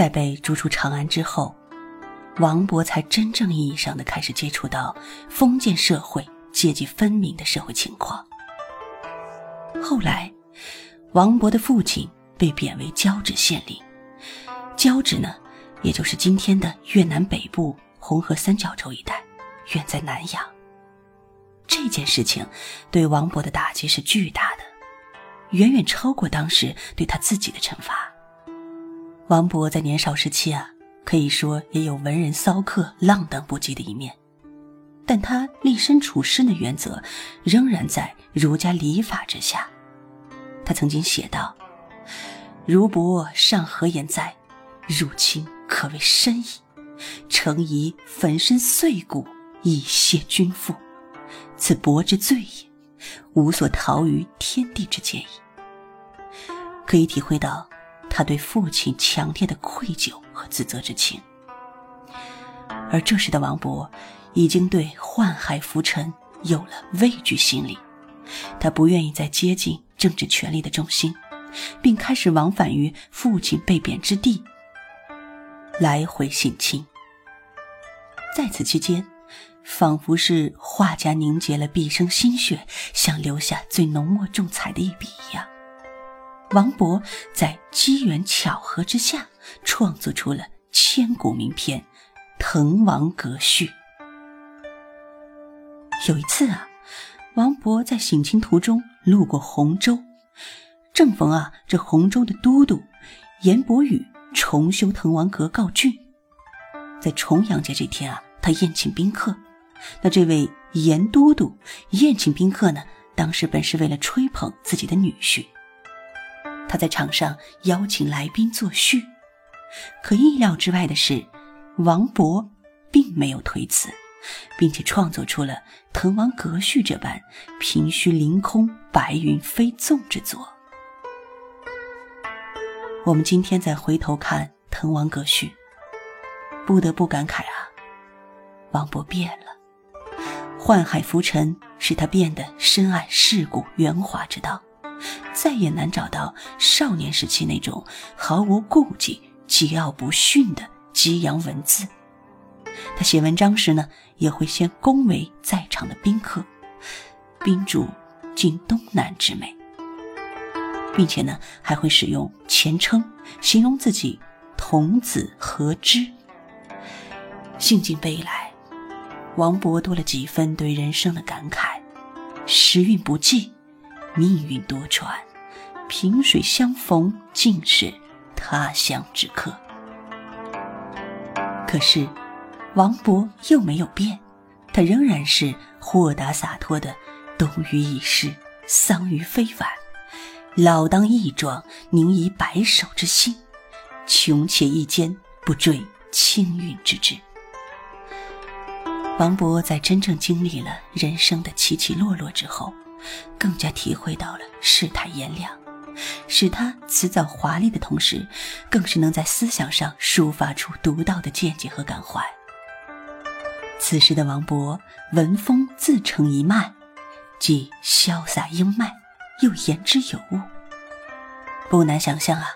在被逐出长安之后，王勃才真正意义上的开始接触到封建社会阶级分明的社会情况。后来，王勃的父亲被贬为交趾县令，交趾呢，也就是今天的越南北部红河三角洲一带，远在南洋。这件事情对王勃的打击是巨大的，远远超过当时对他自己的惩罚。王勃在年少时期啊，可以说也有文人骚客、浪荡不羁的一面，但他立身处世的原则仍然在儒家礼法之下。他曾经写道：“如伯尚何言哉？入侵可谓深矣。诚宜粉身碎骨以谢君父。”此伯之罪也，无所逃于天地之间矣。可以体会到他对父亲强烈的愧疚和自责之情。而这时的王勃已经对宦海浮沉有了畏惧心理，他不愿意再接近政治权力的中心，并开始往返于父亲被贬之地，来回省亲。在此期间。仿佛是画家凝结了毕生心血，想留下最浓墨重彩的一笔一样。王勃在机缘巧合之下，创作出了千古名篇《滕王阁序》。有一次啊，王勃在省亲途中路过洪州，正逢啊这洪州的都督严伯宇重修滕王阁告竣，在重阳节这天啊，他宴请宾客。那这位严都督宴请宾客呢？当时本是为了吹捧自己的女婿，他在场上邀请来宾作序。可意料之外的是，王勃并没有推辞，并且创作出了《滕王阁序》这般凭虚凌空、白云飞纵之作。我们今天再回头看《滕王阁序》，不得不感慨啊，王勃变了。宦海浮沉使他变得深谙世故圆滑之道，再也难找到少年时期那种毫无顾忌、桀骜不驯的激扬文字。他写文章时呢，也会先恭维在场的宾客，宾主尽东南之美，并且呢，还会使用前称形容自己童子何之。兴尽悲来。王勃多了几分对人生的感慨：时运不济，命运多舛，萍水相逢尽是他乡之客。可是，王勃又没有变，他仍然是豁达洒脱的“东隅已逝，桑榆非晚，老当益壮，宁移白首之心，穷且益坚，不坠青云之志。”王勃在真正经历了人生的起起落落之后，更加体会到了世态炎凉，使他辞藻华丽的同时，更是能在思想上抒发出独到的见解和感怀。此时的王勃，文风自成一脉，既潇洒英迈，又言之有物。不难想象啊，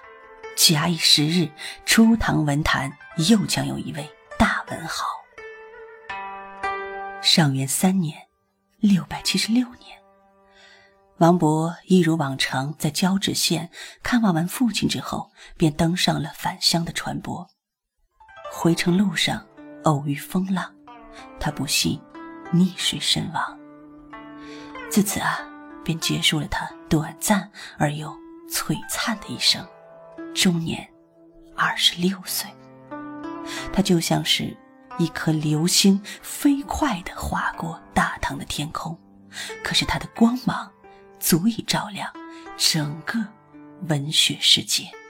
假以时日，初唐文坛又将有一位大文豪。上元三年，六百七十六年，王勃一如往常在交趾县看望完父亲之后，便登上了返乡的船舶。回程路上偶遇风浪，他不幸溺水身亡。自此啊，便结束了他短暂而又璀璨的一生，终年二十六岁。他就像是。一颗流星飞快地划过大唐的天空，可是它的光芒足以照亮整个文学世界。